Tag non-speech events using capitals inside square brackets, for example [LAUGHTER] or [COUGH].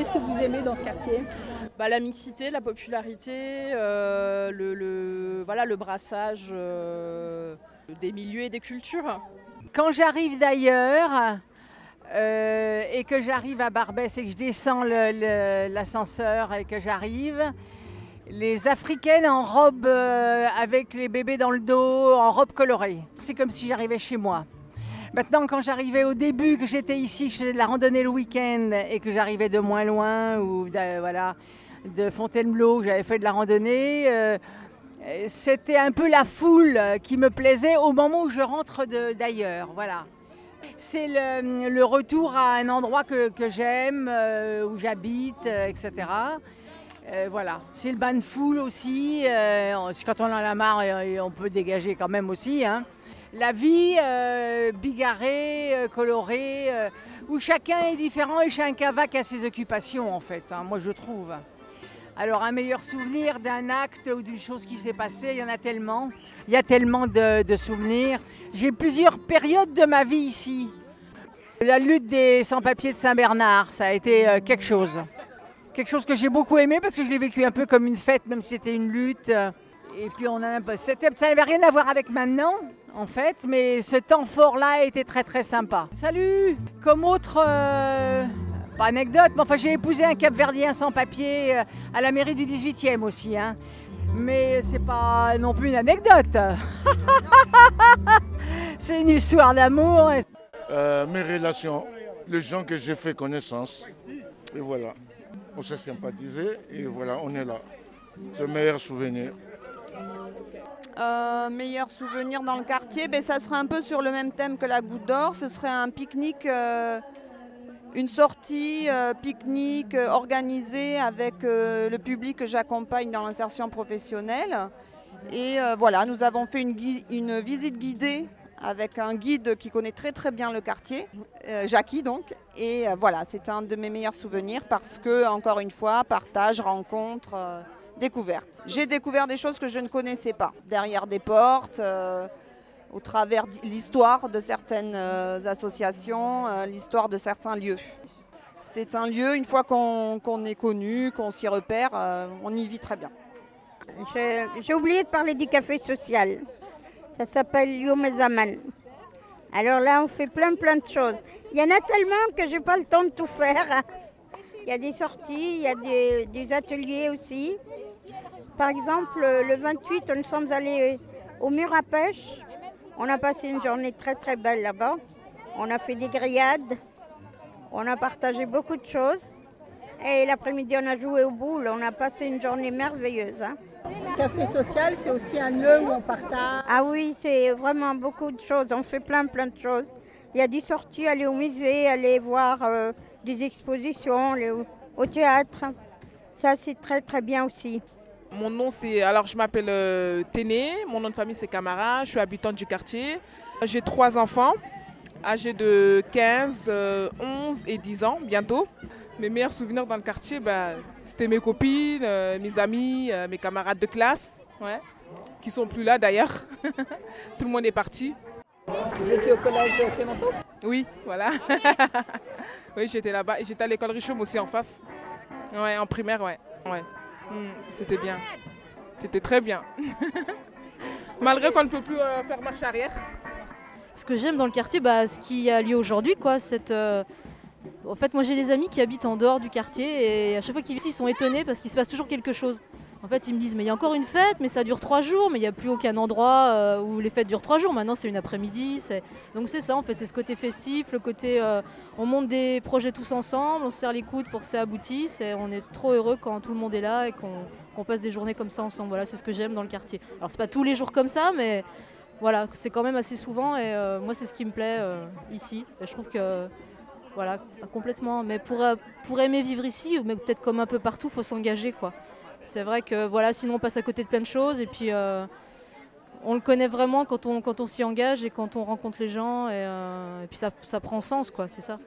Qu'est-ce que vous aimez dans ce quartier? Bah, La mixité, la popularité, euh, le, voilà, le brassage euh, des milieux et des cultures. Quand j'arrive d'ailleurs euh, et que j'arrive à Barbès et que je descends l'ascenseur et que j'arrive, les Africaines en robe avec les bébés dans le dos, en robe colorée. C'est comme si j'arrivais chez moi. Maintenant, quand j'arrivais au début, que j'étais ici, que je faisais de la randonnée le week-end et que j'arrivais de moins loin ou de, voilà, de Fontainebleau, j'avais fait de la randonnée, euh, c'était un peu la foule qui me plaisait au moment où je rentre d'ailleurs. Voilà. C'est le, retour à un endroit que, j'aime, euh, où j'habite, euh, etc. voilà, c'est le bain de foule aussi. quand on en a marre, on peut dégager quand même aussi. Hein la vie euh, bigarrée, euh, colorée, euh, où chacun est différent et chacun va qu'à ses occupations en fait, hein, moi je trouve. Alors un meilleur souvenir d'un acte ou d'une chose qui s'est passée, il y en a tellement. Il y a tellement de, souvenirs. J'ai plusieurs périodes de ma vie ici. La lutte des sans-papiers de Saint-Bernard, ça a été quelque chose. Quelque chose que j'ai beaucoup aimé parce que je l'ai vécu un peu comme une fête, même si c'était une lutte. Et puis on a ça n'avait rien à voir avec maintenant, en fait, mais ce temps fort-là était très très sympa. Salut Comme autre, euh, pas anecdote, mais enfin j'ai épousé un Cap-Verdien sans papier euh, à la mairie du 18e aussi, hein. mais c'est pas non plus une anecdote. [LAUGHS] c'est une histoire d'amour. Euh, mes relations, les gens que j'ai fait connaissance, et voilà, on s'est sympathisé et voilà, on est là. C'est le meilleur souvenir. Euh, meilleur souvenir dans le quartier, ben, ça serait un peu sur le même thème que la Goutte d'Or. Ce serait un pique-nique, euh, une sortie euh, pique-nique organisée avec le public que j'accompagne dans l'insertion professionnelle. Et voilà, nous avons fait une, visite guidée avec un guide qui connaît très très bien le quartier, Jackie donc. Et voilà, c'est un de mes meilleurs souvenirs parce que, encore une fois, partage, rencontre J'ai découvert des choses que je ne connaissais pas, derrière des portes, euh, au travers de l'histoire de certaines euh, associations, euh, l'histoire de certains lieux. C'est un lieu, une fois qu'on est connu, qu'on s'y repère, on y vit très bien. J'ai oublié de parler du café social. Ça s'appelle Yomezaman. Alors là, on fait plein plein de choses. Il y en a tellement que je n'ai pas le temps de tout faire. [LAUGHS] Il y a des sorties, il y a des ateliers aussi. Par exemple, le 28, nous sommes allés au mur à pêche. On a passé une journée très très belle là-bas. On a fait des grillades. On a partagé beaucoup de choses. Et l'après-midi, on a joué au boule. On a passé une journée merveilleuse. Hein. Le café social, c'est aussi un lieu où on partage. Ah oui, c'est vraiment beaucoup de choses. On fait plein plein de choses. Il y a des sorties, aller au musée, aller voir euh, des expositions, aller au théâtre. Ça, c'est très très bien aussi. Mon nom c'est, alors je m'appelle euh, Téné, mon nom de famille c'est Camara, je suis habitante du quartier. J'ai trois enfants, âgés de 15, 11 euh, et 10 ans bientôt. Mes meilleurs souvenirs dans le quartier, bah, c'était mes copines, euh, mes amis, mes camarades de classe, ouais, qui sont plus là d'ailleurs. [LAUGHS] Tout le monde est parti. Vous étiez au collège Clémenceau? Oui, voilà. [LAUGHS] oui, j'étais là-bas j'étais à l'école Richaume aussi en face. Ouais, en primaire, ouais. ouais. Hmm, c'était bien. C'était très bien. [LAUGHS] Malgré qu'on ne peut plus euh, faire marche arrière. Ce que j'aime dans le quartier, bah, ce qui a lieu aujourd'hui, quoi, cette, euh, En fait, moi j'ai des amis qui habitent en dehors du quartier et à chaque fois qu'ils viennent ils sont étonnés parce qu'il se passe toujours quelque chose. En fait, ils me disent, mais il y a encore une fête, mais ça dure trois jours, mais il n'y a plus aucun endroit euh, où les fêtes durent trois jours. Maintenant, c'est une après-midi. Donc c'est ça, en fait, c'est ce côté festif, le côté, euh, on monte des projets tous ensemble, on se serre les coudes pour que ça aboutisse, et on est trop heureux quand tout le monde est là et qu'on passe des journées comme ça ensemble. Voilà, c'est ce que j'aime dans le quartier. Alors c'est pas tous les jours comme ça, mais voilà, c'est quand même assez souvent, et euh, moi c'est ce qui me plaît ici. Et je trouve que voilà, complètement. Mais pour, pour aimer vivre ici, mais peut-être comme un peu partout, il faut s'engager, quoi. C'est vrai que voilà, sinon on passe à côté de plein de choses et puis euh, on le connaît vraiment quand on, quand on s'y engage et quand on rencontre les gens et, euh, puis ça, ça, prend sens quoi, c'est ça.